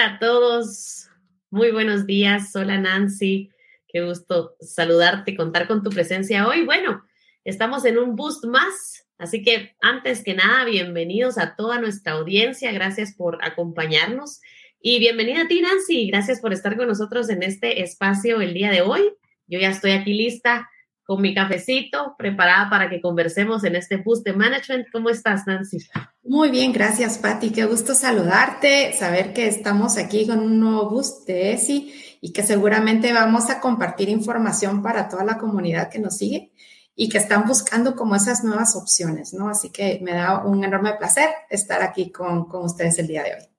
Hola a todos, muy buenos días. Hola Nancy, qué gusto saludarte, contar con tu presencia hoy. Bueno, estamos en un boost más, así que antes que nada, bienvenidos a toda nuestra audiencia. Gracias por acompañarnos y bienvenida a ti Nancy. Gracias por estar con nosotros en este espacio el día de hoy. Yo ya estoy aquí lista con mi cafecito, preparada para que conversemos en este boost de management. ¿Cómo estás, Nancy? Muy bien, gracias, Patti. Qué gusto saludarte, saber que estamos aquí con un nuevo boost de ESI y que seguramente vamos a compartir información para toda la comunidad que nos sigue y que están buscando como esas nuevas opciones, ¿no? Así que me da un enorme placer estar aquí con, con ustedes el día de hoy.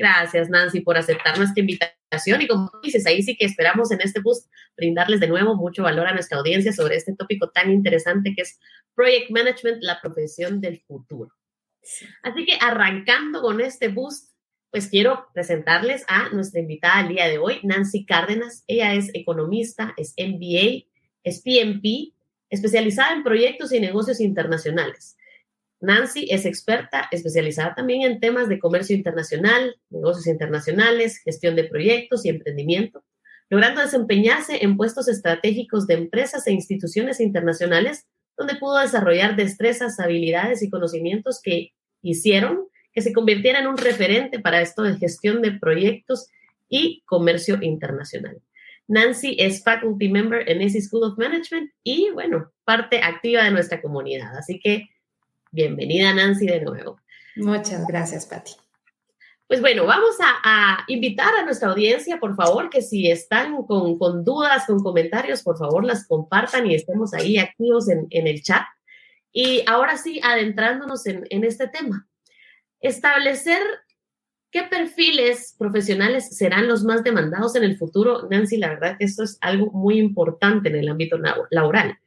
Gracias, Nancy, por aceptar nuestra invitación. Y como dices, ahí sí que esperamos en este boost brindarles de nuevo mucho valor a nuestra audiencia sobre este tópico tan interesante que es Project Management, la profesión del futuro. Así que arrancando con este boost, pues quiero presentarles a nuestra invitada el día de hoy, Nancy Cárdenas. Ella es economista, es MBA, es PMP, especializada en proyectos y negocios internacionales. Nancy es experta especializada también en temas de comercio internacional, negocios internacionales, gestión de proyectos y emprendimiento, logrando desempeñarse en puestos estratégicos de empresas e instituciones internacionales, donde pudo desarrollar destrezas, habilidades y conocimientos que hicieron que se convirtiera en un referente para esto de gestión de proyectos y comercio internacional. Nancy es faculty member en ESI School of Management y, bueno, parte activa de nuestra comunidad. Así que Bienvenida Nancy de nuevo. Muchas gracias, Patti. Pues bueno, vamos a, invitar a nuestra audiencia, por favor, que si están con, dudas, con comentarios, por favor las compartan y estemos ahí activos en, el chat. Y ahora sí, adentrándonos en, en este tema, establecer qué perfiles profesionales serán los más demandados en el futuro. Nancy, la verdad que esto es algo muy importante en el ámbito laboral.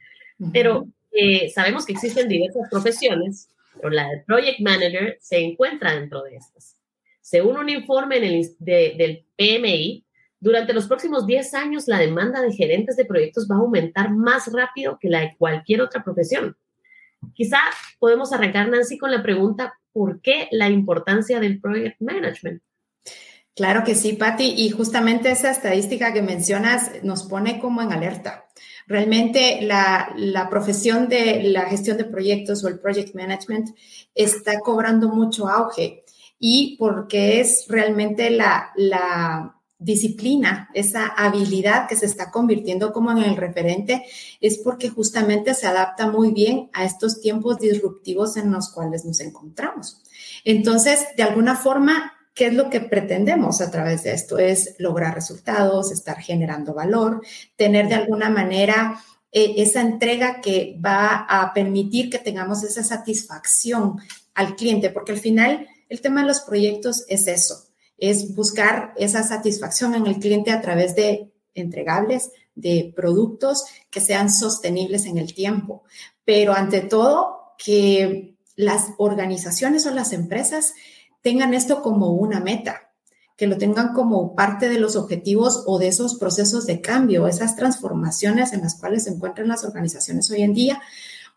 Pero eh, sabemos que existen diversas profesiones, pero la de Project Manager se encuentra dentro de estas. Según un informe del PMI, durante los próximos 10 años la demanda de gerentes de proyectos va a aumentar más rápido que la de cualquier otra profesión. Quizá podemos arrancar, Nancy, con la pregunta, ¿por qué la importancia del Project Management? Claro que sí, Patti, y justamente esa estadística que mencionas nos pone como en alerta. Realmente la, profesión de la gestión de proyectos o el project management está cobrando mucho auge y porque es realmente la, la disciplina, esa habilidad que se está convirtiendo como en el referente, es porque justamente se adapta muy bien a estos tiempos disruptivos en los cuales nos encontramos. Entonces, de alguna forma, ¿Qué es lo que pretendemos a través de esto? Es lograr resultados, estar generando valor, tener de alguna manera eh, esa entrega que va a permitir que tengamos esa satisfacción al cliente, porque al final el tema de los proyectos es eso, es buscar esa satisfacción en el cliente a través de entregables, de productos que sean sostenibles en el tiempo, pero ante todo que las organizaciones o las empresas tengan esto como una meta, que lo tengan como parte de los objetivos o de esos procesos de cambio, esas transformaciones en las cuales se encuentran las organizaciones hoy en día,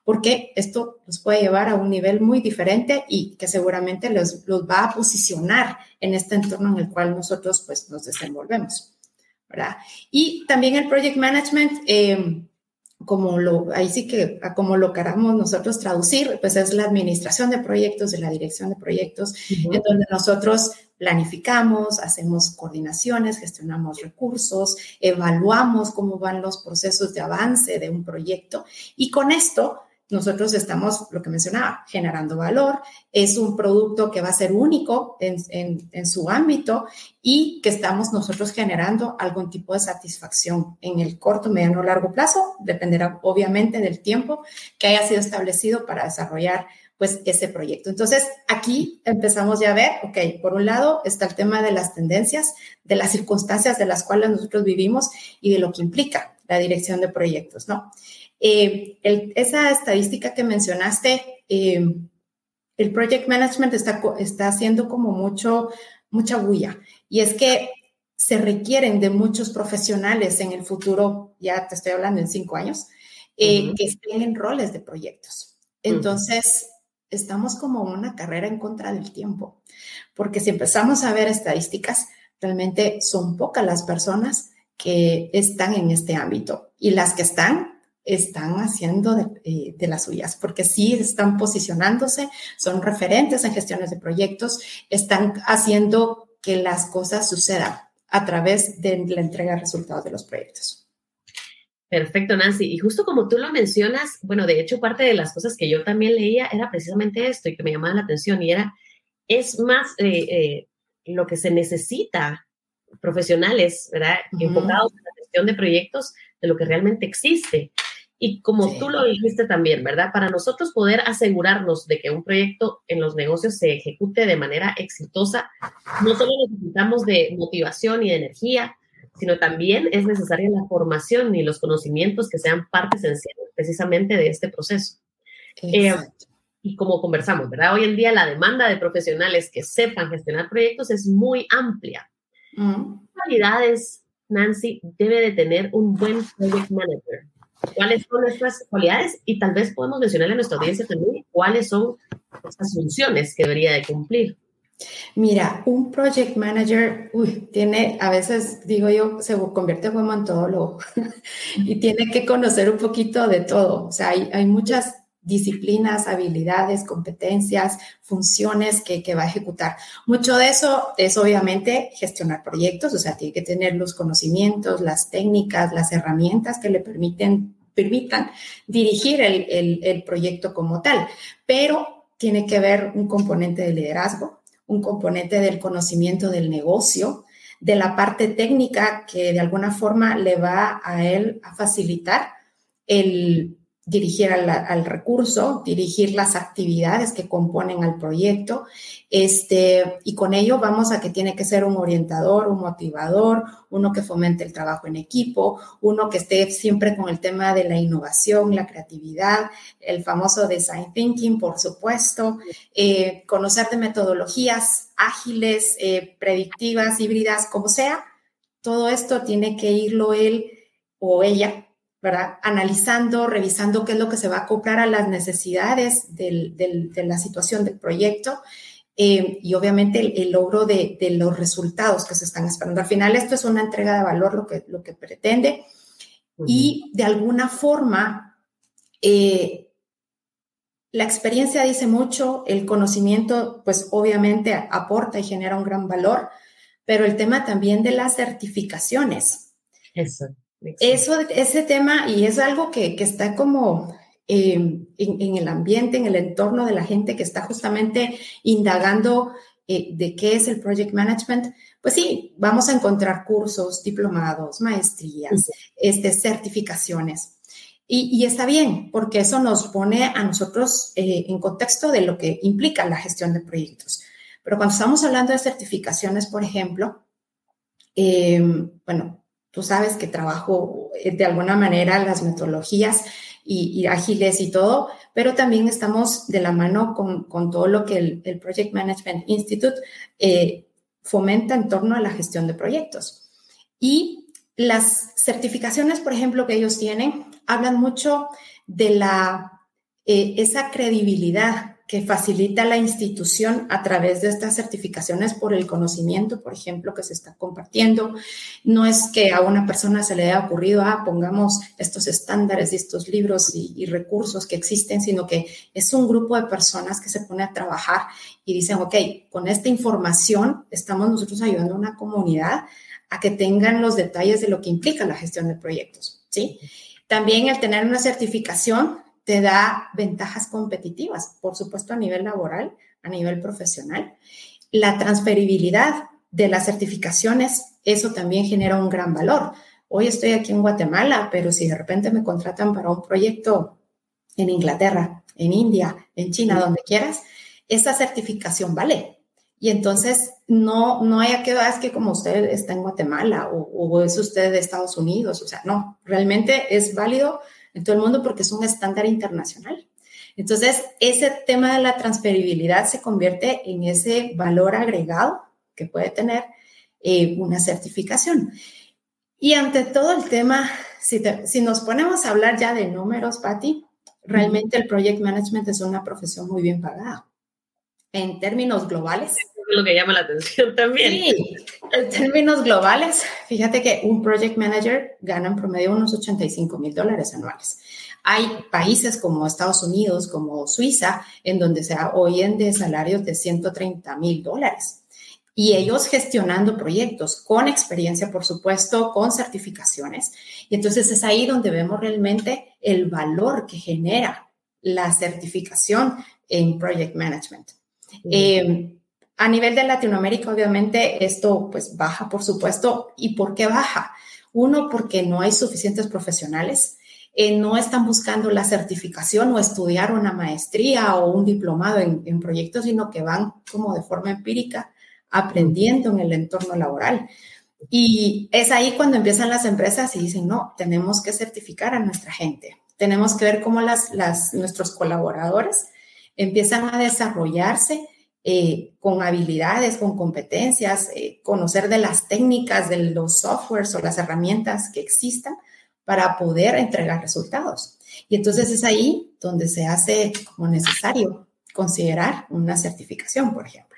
porque esto los puede llevar a un nivel muy diferente y que seguramente los, los va a posicionar en este entorno en el cual nosotros pues nos desenvolvemos. ¿verdad? Y también el project management, eh, como lo, ahí sí que como lo queramos nosotros traducir, pues es la administración de proyectos, de la dirección de proyectos, en donde nosotros planificamos, hacemos coordinaciones, gestionamos recursos, evaluamos cómo van los procesos de avance de un proyecto. Y con esto nosotros estamos, lo que mencionaba, generando valor. Es un producto que va a ser único en, su ámbito y que estamos nosotros generando algún tipo de satisfacción en el corto, mediano o largo plazo. Dependerá obviamente del tiempo que haya sido establecido para desarrollar pues ese proyecto. Entonces, aquí empezamos ya a ver, ok, por un lado está el tema de las tendencias, de las circunstancias de las cuales nosotros vivimos y de lo que implica la dirección de proyectos, ¿no? Eh, esa estadística que mencionaste, eh, el project management está, está haciendo como mucho, mucha bulla. Y es que se requieren de muchos profesionales en el futuro, ya te estoy hablando en cinco años, eh, que estén en roles de proyectos. Entonces, estamos como una carrera en contra del tiempo, porque si empezamos a ver estadísticas, realmente son pocas las personas que están en este ámbito y las que están están haciendo de, eh, de, las suyas, porque sí están posicionándose, son referentes en gestiones de proyectos, están haciendo que las cosas sucedan a través de la entrega de resultados de los proyectos. Perfecto, Nancy. Y justo como tú lo mencionas, bueno, de hecho, parte de las cosas que yo también leía era precisamente esto y que me llamaba la atención y era, es más eh, eh, lo que se necesita profesionales, ¿verdad? Enfocados en la gestión de proyectos de lo que realmente existe. Y como tú lo dijiste también, ¿verdad? Para nosotros poder asegurarnos de que un proyecto en los negocios se ejecute de manera exitosa, no solo necesitamos de motivación y de energía, sino también es necesaria la formación y los conocimientos que sean parte esencial precisamente de este proceso. Eh, y como conversamos, ¿verdad? Hoy en día la demanda de profesionales que sepan gestionar proyectos es muy amplia. ¿Qué cualidades, Nancy, debe de tener un buen project manager? ¿Cuáles son estas cualidades? Y tal vez podemos mencionarle a nuestra audiencia también cuáles son estas funciones que debería de cumplir. Mira, un project manager tiene, a veces digo yo, se convierte como en todólogo y tiene que conocer un poquito de todo. O sea, hay, hay muchas disciplinas, habilidades, competencias, funciones que, que, va a ejecutar. Mucho de eso es obviamente gestionar proyectos, o sea, tiene que tener los conocimientos, las técnicas, las herramientas que le permiten, permitan dirigir el, el, el proyecto como tal, pero tiene que haber un componente de liderazgo, un componente del conocimiento del negocio, de la parte técnica que de alguna forma le va a él a facilitar el dirigir al, recurso, dirigir las actividades que componen al proyecto, este, y con ello vamos a que tiene que ser un orientador, un motivador, uno que fomente el trabajo en equipo, uno que esté siempre con el tema de la innovación, la creatividad, el famoso design thinking, por supuesto, eh, conocer de metodologías ágiles, eh, predictivas, híbridas, como sea, todo esto tiene que irlo él o ella Analizando, revisando qué es lo que se va a acoplar a las necesidades de la situación del proyecto eh, y obviamente el, logro de, los resultados que se están esperando. Al final esto es una entrega de valor lo que, lo que pretende y de alguna forma eh, la experiencia dice mucho, el conocimiento pues obviamente aporta y genera un gran valor, pero el tema también de las certificaciones. Eso. Eso, ese tema, y es algo que, que está como em, en, el ambiente, en el entorno de la gente que está justamente indagando eh, de qué es el project management, pues sí, vamos a encontrar cursos, diplomados, maestrías, este, certificaciones. Y, y, está bien, porque eso nos pone a nosotros eh, en contexto de lo que implica la gestión de proyectos. Pero cuando estamos hablando de certificaciones, por ejemplo, em, bueno, Tú sabes que trabajo eh, de alguna manera las metodologías y, ágiles y todo, pero también estamos de la mano con, todo lo que el, Project Management Institute eh, fomenta en torno a la gestión de proyectos. Y las certificaciones, por ejemplo, que ellos tienen, hablan mucho de la, eh, esa credibilidad que facilita la institución a través de estas certificaciones por el conocimiento, por ejemplo, que se está compartiendo. No es que a una persona se le haya ocurrido, ah, pongamos estos estándares y estos libros y, recursos que existen, sino que es un grupo de personas que se pone a trabajar y dicen, ok, con esta información estamos nosotros ayudando a una comunidad a que tengan los detalles de lo que implica la gestión de proyectos, ¿sí? También el tener una certificación te da ventajas competitivas, por supuesto a nivel laboral, a nivel profesional. La transferibilidad de las certificaciones, eso también genera un gran valor. Hoy estoy aquí en Guatemala, pero si de repente me contratan para un proyecto en Inglaterra, en India, en China, donde quieras, esa certificación vale. Y entonces no, no haya que, ah, es que como usted está en Guatemala o, o es usted de Estados Unidos, o sea, no, realmente es válido en todo el mundo porque es un estándar internacional. Entonces, ese tema de la transferibilidad se convierte en ese valor agregado que puede tener eh, una certificación. Y ante todo el tema, si, si, nos ponemos a hablar ya de números, Patti, realmente el project management es una profesión muy bien pagada. En términos globales, es lo que llama la atención también. Sí, en términos globales, fíjate que un project manager gana en promedio unos 85 mil dólares anuales. Hay países como Estados Unidos, como Suiza, en donde se oyen de salarios de 130 mil dólares. Y ellos gestionando proyectos con experiencia, por supuesto, con certificaciones. Y entonces es ahí donde vemos realmente el valor que genera la certificación en project management. Eh, a nivel de Latinoamérica, obviamente, esto pues baja, por supuesto. ¿Y por qué baja? Uno, porque no hay suficientes profesionales. Eh, no están buscando la certificación o estudiar una maestría o un diplomado en, proyectos, sino que van como de forma empírica aprendiendo en el entorno laboral. Y es ahí cuando empiezan las empresas y dicen, no, tenemos que certificar a nuestra gente. Tenemos que ver cómo las, las, nuestros colaboradores empiezan a desarrollarse eh, con habilidades, con competencias, eh, conocer de las técnicas, de los softwares o las herramientas que existan para poder entregar resultados. Y entonces es ahí donde se hace como necesario considerar una certificación, por ejemplo.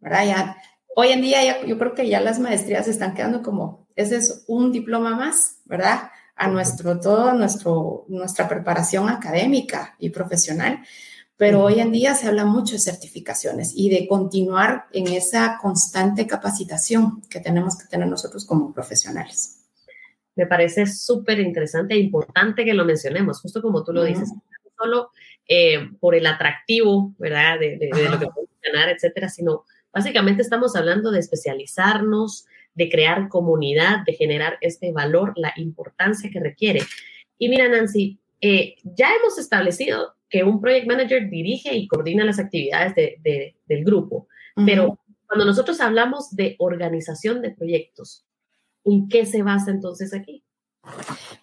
¿verdad? Ya, hoy en día yo creo que ya las maestrías están quedando como, ese es un diploma más, ¿verdad? A nuestro, todo nuestro, nuestra preparación académica y profesional pero hoy en día se habla mucho de certificaciones y de continuar en esa constante capacitación que tenemos que tener nosotros como profesionales. Me parece súper interesante e importante que lo mencionemos, justo como tú lo dices, no solo eh, por el atractivo, ¿verdad? De, de, de lo que podemos ganar, etcétera, sino básicamente estamos hablando de especializarnos, de crear comunidad, de generar este valor, la importancia que requiere. Y mira, Nancy, eh, ya hemos establecido que un project manager dirige y coordina las actividades de, del grupo, pero cuando nosotros hablamos de organización de proyectos, ¿en qué se basa entonces aquí?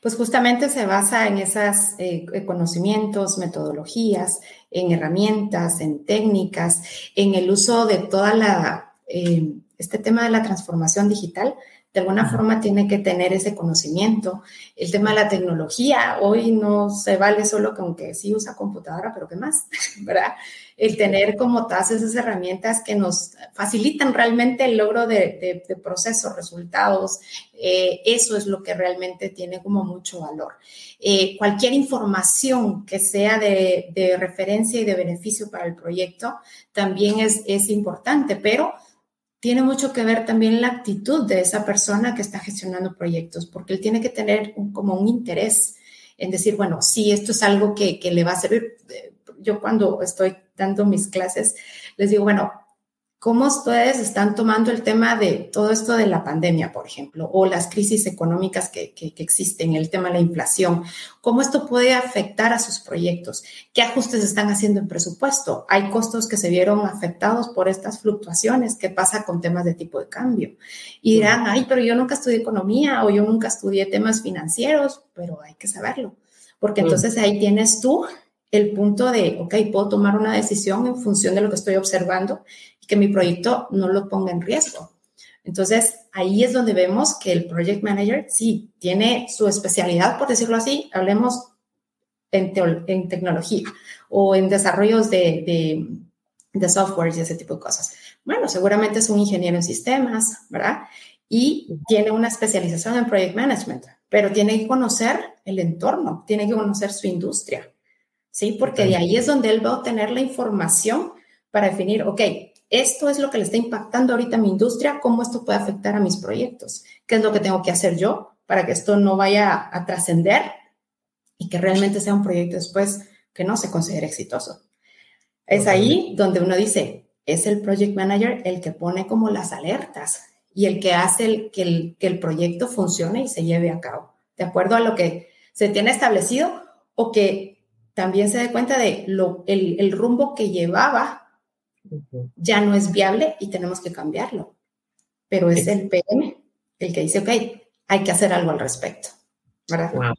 Pues justamente se basa en esos eh, conocimientos, metodologías, en herramientas, en técnicas, en el uso de toda la, eh, este tema de la transformación digital de alguna forma tiene que tener ese conocimiento. El tema de la tecnología, hoy no se vale solo con que sí usa computadora, pero ¿qué más? ¿Verdad? El tener como todas esas herramientas que nos facilitan realmente el logro de, procesos, resultados, eh, eso es lo que realmente tiene como mucho valor. Eh, cualquier información que sea de, referencia y de beneficio para el proyecto también es, es importante, pero tiene mucho que ver también la actitud de esa persona que está gestionando proyectos, porque él tiene que tener como un interés en decir, bueno, sí, esto es algo que, que le va a servir. Yo cuando estoy dando mis clases, les digo, bueno, ¿Cómo ustedes están tomando el tema de todo esto de la pandemia, por ejemplo, o las crisis económicas que, existen, el tema de la inflación? ¿Cómo esto puede afectar a sus proyectos? ¿Qué ajustes están haciendo en presupuesto? Hay costos que se vieron afectados por estas fluctuaciones. ¿Qué pasa con temas de tipo de cambio? Y dirán, ay, pero yo nunca estudié economía o yo nunca estudié temas financieros, pero hay que saberlo, porque entonces ahí tienes tú el punto de, ok, puedo tomar una decisión en función de lo que estoy observando que mi proyecto no lo ponga en riesgo. Entonces, ahí es donde vemos que el project manager sí tiene su especialidad, por decirlo así, hablemos en, en tecnología o en desarrollos de, de, de software y ese tipo de cosas. Bueno, seguramente es un ingeniero en sistemas, ¿verdad? Y tiene una especialización en project management, pero tiene que conocer el entorno, tiene que conocer su industria, ¿sí? Porque de ahí es donde él va a obtener la información para definir, ok, esto es lo que le está impactando ahorita a mi industria, cómo esto puede afectar a mis proyectos, qué es lo que tengo que hacer yo para que esto no vaya a trascender y que realmente sea un proyecto después que no se considere exitoso. Es ahí donde uno dice, es el project manager el que pone como las alertas y el que hace el, que, el, que el proyecto funcione y se lleve a cabo, de acuerdo a lo que se tiene establecido o que también se dé cuenta de lo, el, el rumbo que llevaba ya no es viable y tenemos que cambiarlo. Pero es el PM el que dice, ok, hay que hacer algo al respecto. ¿verdad?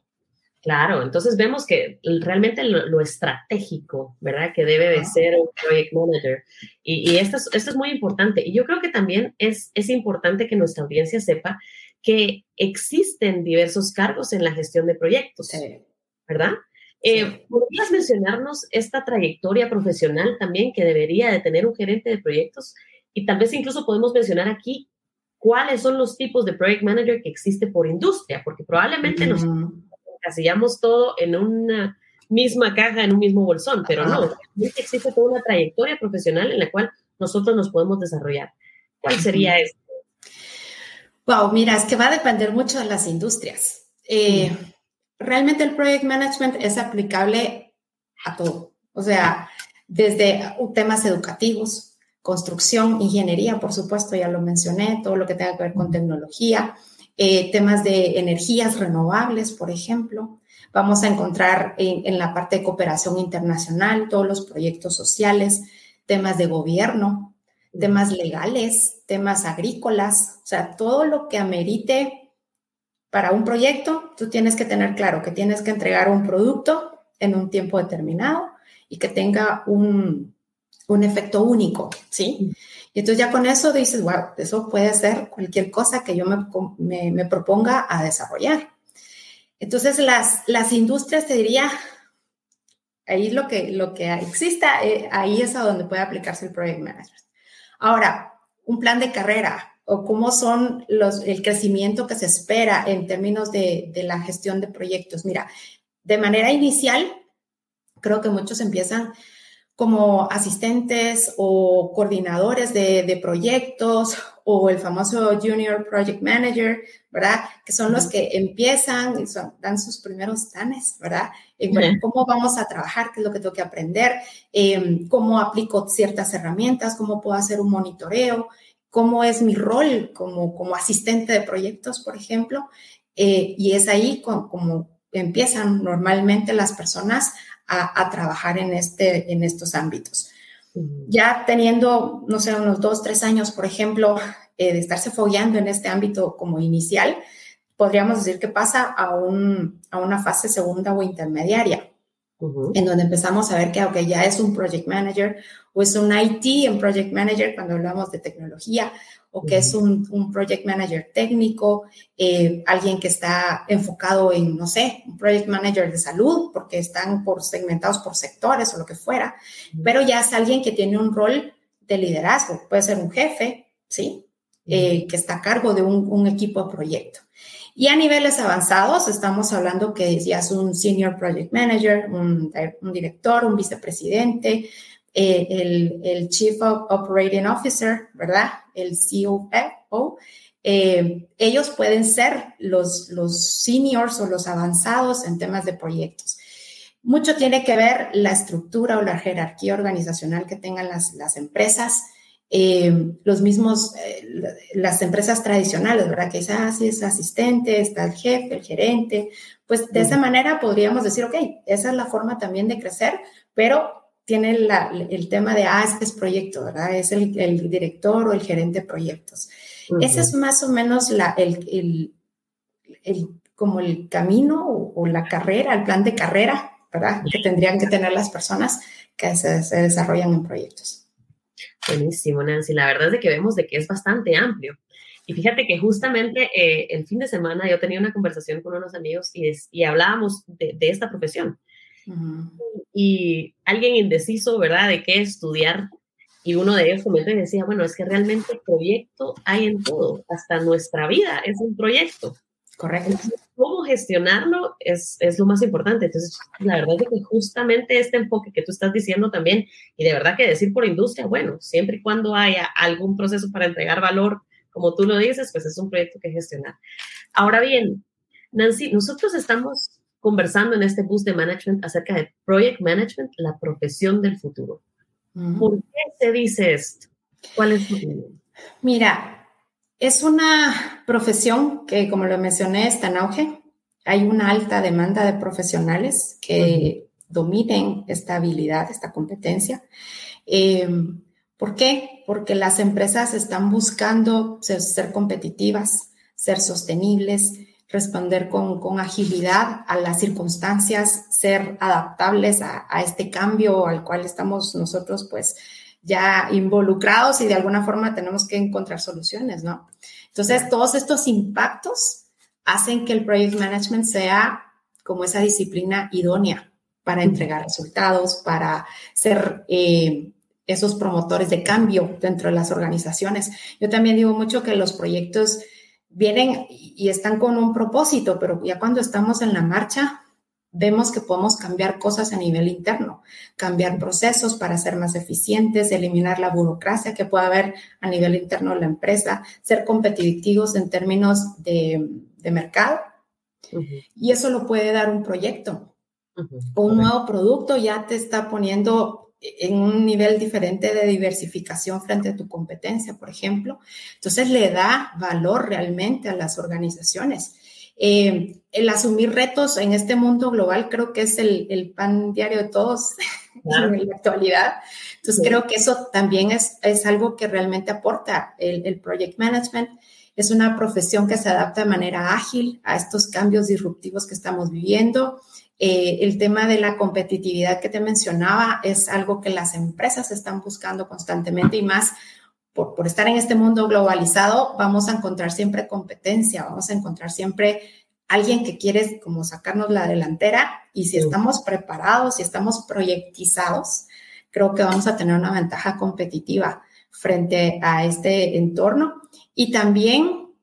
Claro, entonces vemos que realmente lo, estratégico, ¿verdad? Que debe de ser un project manager. Y, esto, es, esto, es, muy importante. Y yo creo que también es, es importante que nuestra audiencia sepa que existen diversos cargos en la gestión de proyectos, ¿verdad? Eh, ¿Podrías mencionarnos esta trayectoria profesional también que debería de tener un gerente de proyectos y tal vez incluso podemos mencionar aquí cuáles son los tipos de project manager que existe por industria, porque probablemente nos encasillamos todo en una misma caja, en un mismo bolsón, pero no, existe toda una trayectoria profesional en la cual nosotros nos podemos desarrollar. ¿Cuál sería esto? Wow, mira, es que va a depender mucho de las industrias. Eh, realmente el project management es aplicable a todo, o sea, desde temas educativos, construcción, ingeniería, por supuesto, ya lo mencioné, todo lo que tenga que ver con tecnología, eh, temas de energías renovables, por ejemplo. Vamos a encontrar en, la parte de cooperación internacional todos los proyectos sociales, temas de gobierno, temas legales, temas agrícolas, o sea, todo lo que amerite para un proyecto, tú tienes que tener claro que tienes que entregar un producto en un tiempo determinado y que tenga un, un efecto único, ¿sí? Y entonces ya con eso dices, wow, eso puede ser cualquier cosa que yo me, me, proponga a desarrollar. Entonces las, las industrias, te diría, ahí lo que, lo que exista, eh, ahí es a donde puede aplicarse el Project Management. Ahora, un plan de carrera o cómo son los, el crecimiento que se espera en términos de, de la gestión de proyectos. Mira, de manera inicial, creo que muchos empiezan como asistentes o coordinadores de, proyectos o el famoso Junior Project Manager, ¿verdad? Que son los que empiezan y dan sus primeros tanes, ¿verdad? cómo vamos a trabajar, qué es lo que tengo que aprender, em, cómo aplico ciertas herramientas, cómo puedo hacer un monitoreo, cómo es mi rol como, como asistente de proyectos, por ejemplo. Eh, y es ahí como empiezan normalmente las personas a, trabajar en, este, en estos ámbitos. Ya teniendo, no sé, unos dos, tres años, por ejemplo, eh, de estarse fogueando en este ámbito como inicial, podríamos decir que pasa a, un, a una fase segunda o intermediaria, en donde empezamos a ver que, aunque ya es un project manager o es un IT en project manager cuando hablamos de tecnología, o que es un, un project manager técnico, eh, alguien que está enfocado en, no sé, un project manager de salud, porque están por segmentados por sectores o lo que fuera, pero ya es alguien que tiene un rol de liderazgo, puede ser un jefe, ¿sí? Eh, que está a cargo de un, un, equipo de proyecto. Y a niveles avanzados, estamos hablando que ya es un senior project manager, un, un director, un vicepresidente, eh, el, el, Chief Operating Officer, ¿verdad? El COO. Eh, ellos pueden ser los, los seniors o los avanzados en temas de proyectos. Mucho tiene que ver la estructura o la jerarquía organizacional que tengan las, las empresas. Eh, los mismos, las empresas tradicionales, ¿verdad? Que ah, sí, es asistente, está el jefe, el gerente. Pues de esa manera podríamos decir, ok, esa es la forma también de crecer, pero tiene el tema de, ah, este es proyecto, ¿verdad? Es el, director o el gerente de proyectos. Ese es más o menos la, el, el, como el camino o, la carrera, el plan de carrera, ¿verdad? Que tendrían que tener las personas que se, desarrollan en proyectos. Buenísimo, Nancy. La verdad es que vemos de que es bastante amplio. Y fíjate que justamente eh, el fin de semana yo tenía una conversación con unos amigos y, y hablábamos de, de, esta profesión y alguien indeciso, ¿verdad?, de qué estudiar. Y uno de ellos comentó y decía, bueno, es que realmente el proyecto hay en todo, hasta nuestra vida es un proyecto. Correcto. cómo gestionarlo es, es, lo más importante. Entonces, la verdad es que justamente este enfoque que tú estás diciendo también, y de verdad que decir por industria, bueno, siempre y cuando haya algún proceso para entregar valor, como tú lo dices, pues es un proyecto que gestionar. Ahora bien, Nancy, nosotros estamos conversando en este bus de management acerca de project management, la profesión del futuro. ¿Por qué se dice esto? ¿Cuál es tu opinión? Mira, es una profesión que, como lo mencioné, está en auge. Hay una alta demanda de profesionales que dominen esta habilidad, esta competencia. Em, ¿Por qué? Porque las empresas están buscando ser competitivas, ser sostenibles, responder con, agilidad a las circunstancias, ser adaptables a, este cambio al cual estamos nosotros pues ya involucrados y de alguna forma tenemos que encontrar soluciones, ¿no? Entonces, todos estos impactos hacen que el project management sea como esa disciplina idónea para entregar resultados, para ser, eh, esos promotores de cambio dentro de las organizaciones. Yo también digo mucho que los proyectos vienen y están con un propósito, pero ya cuando estamos en la marcha, vemos que podemos cambiar cosas a nivel interno, cambiar procesos para ser más eficientes, eliminar la burocracia que pueda haber a nivel interno de la empresa, ser competitivos en términos de, mercado. Y eso lo puede dar un proyecto. o Un nuevo producto ya te está poniendo en un nivel diferente de diversificación frente a tu competencia, por ejemplo. Entonces le da valor realmente a las organizaciones. Eh, el asumir retos en este mundo global creo que es el, pan diario de todos en la actualidad. Entonces creo que eso también es, es algo que realmente aporta el, el, project management. Es una profesión que se adapta de manera ágil a estos cambios disruptivos que estamos viviendo. Eh, el tema de la competitividad que te mencionaba es algo que las empresas están buscando constantemente y más por, por, estar en este mundo globalizado, vamos a encontrar siempre competencia, vamos a encontrar siempre alguien que quiere como sacarnos la delantera y si estamos preparados, si estamos proyectizados, creo que vamos a tener una ventaja competitiva frente a este entorno y también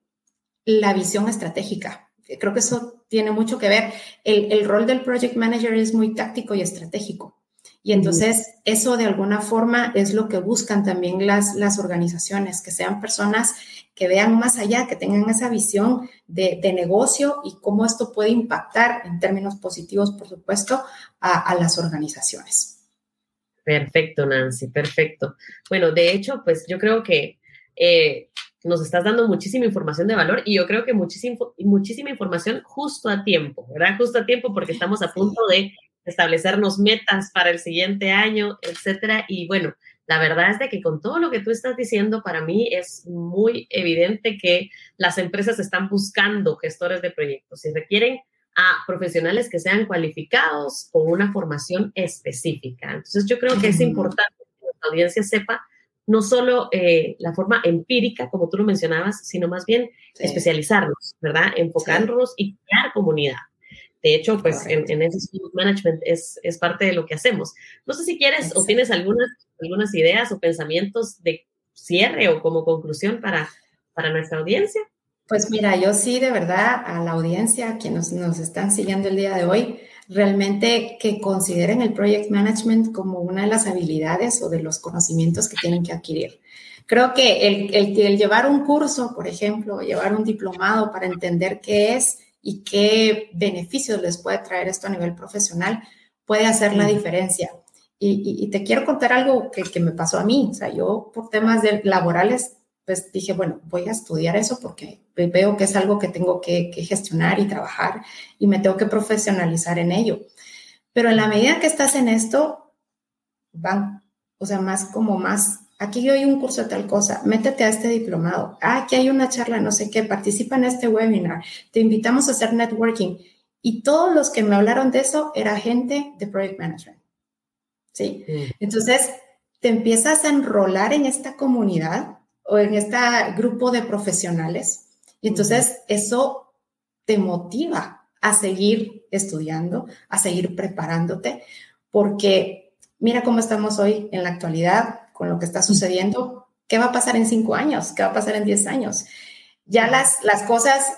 la visión estratégica. Creo que eso tiene mucho que ver. El, el rol del project manager es muy táctico y estratégico. Y entonces eso de alguna forma es lo que buscan también las, las organizaciones, que sean personas que vean más allá, que tengan esa visión de, negocio y cómo esto puede impactar en términos positivos, por supuesto, a, las organizaciones. Perfecto, Nancy, perfecto. Bueno, de hecho, pues yo creo que eh, nos estás dando muchísima información de valor y yo creo que muchísima, muchísima información justo a tiempo, ¿verdad? Justo a tiempo porque estamos a punto de establecernos metas para el siguiente año, etcétera. Y bueno, la verdad es de que con todo lo que tú estás diciendo, para mí es muy evidente que las empresas están buscando gestores de proyectos y requieren a profesionales que sean cualificados con una formación específica. Entonces, yo creo que es importante que la audiencia sepa no solo eh, la forma empírica, como tú lo mencionabas, sino más bien especializarnos, ¿verdad? Enfocarnos y crear comunidad. De hecho, pues en, en ese management es, es, parte de lo que hacemos. No sé si quieres o tienes algunas, algunas ideas o pensamientos de cierre o como conclusión para, para nuestra audiencia. Pues mira, yo sí, de verdad, a la audiencia, que nos, nos están siguiendo el día de hoy, realmente que consideren el project management como una de las habilidades o de los conocimientos que tienen que adquirir. Creo que el, el, el llevar un curso, por ejemplo, llevar un diplomado para entender qué es y qué beneficios les puede traer esto a nivel profesional, puede hacer la diferencia. Y, te quiero contar algo que, me pasó a mí. O sea, yo por temas de laborales, pues dije, bueno, voy a estudiar eso porque veo que es algo que tengo que, que gestionar y trabajar y me tengo que profesionalizar en ello. Pero en la medida que estás en esto, van, o sea, más como más aquí yo hay un curso de tal cosa, métete a este diplomado, ah, aquí hay una charla, no sé qué, participa en este webinar, te invitamos a hacer networking. Y todos los que me hablaron de eso era gente de Project Management. ¿Sí? Mm. Entonces, te empiezas a enrolar en esta comunidad o en este grupo de profesionales y entonces eso te motiva a seguir estudiando, a seguir preparándote, porque mira cómo estamos hoy en la actualidad, con lo que está sucediendo, ¿qué va a pasar en cinco años? ¿Qué va a pasar en diez años? Ya las, las cosas,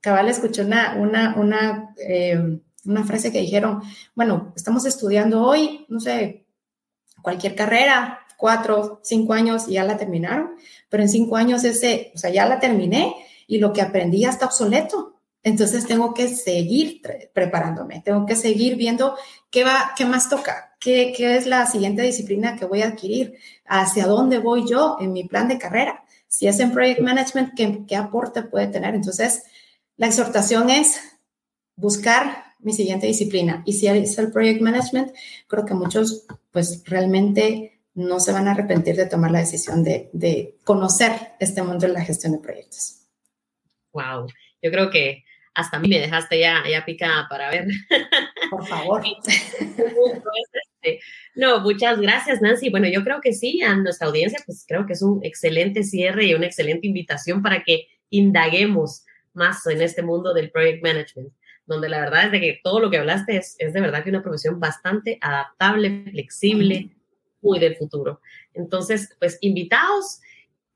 cabal escuché una, una, una, eh, una frase que dijeron, bueno, estamos estudiando hoy, no sé, cualquier carrera, cuatro, cinco años y ya la terminaron, pero en cinco años ese, o sea, ya la terminé y lo que aprendí ya está obsoleto. Entonces tengo que seguir preparándome, tengo que seguir viendo qué va, qué más toca, qué, qué es la siguiente disciplina que voy a adquirir, hacia dónde voy yo en mi plan de carrera. Si es en project management, ¿qué, qué aporte puede tener? Entonces, la exhortación es buscar mi siguiente disciplina. Y si es el project management, creo que muchos pues realmente no se van a arrepentir de tomar la decisión de, de conocer este mundo de la gestión de proyectos. Wow, yo creo que hasta a mí me dejaste ya, ya picada para ver. Por favor. Este, no, muchas gracias, Nancy. Bueno, yo creo que sí, a nuestra audiencia, pues creo que es un excelente cierre y una excelente invitación para que indaguemos más en este mundo del project management, donde la verdad es de que todo lo que hablaste es, es de verdad que una profesión bastante adaptable, flexible, muy del futuro. Entonces, pues invitados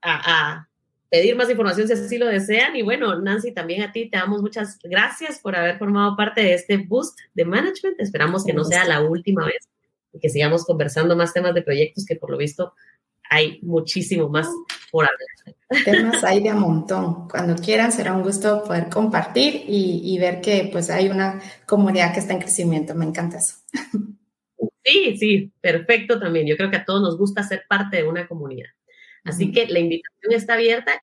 a, pedir más información si así lo desean. Y bueno, Nancy, también a ti te damos muchas gracias por haber formado parte de este boost de management. Esperamos que no sea la última vez y que sigamos conversando más temas de proyectos que por lo visto hay muchísimo más por hablar. Temas hay de un montón. Cuando quieran será un gusto poder compartir y, y ver que pues hay una comunidad que está en crecimiento. Me encanta eso. Sí, sí, perfecto también. Yo creo que a todos nos gusta ser parte de una comunidad. Así que la invitación está abierta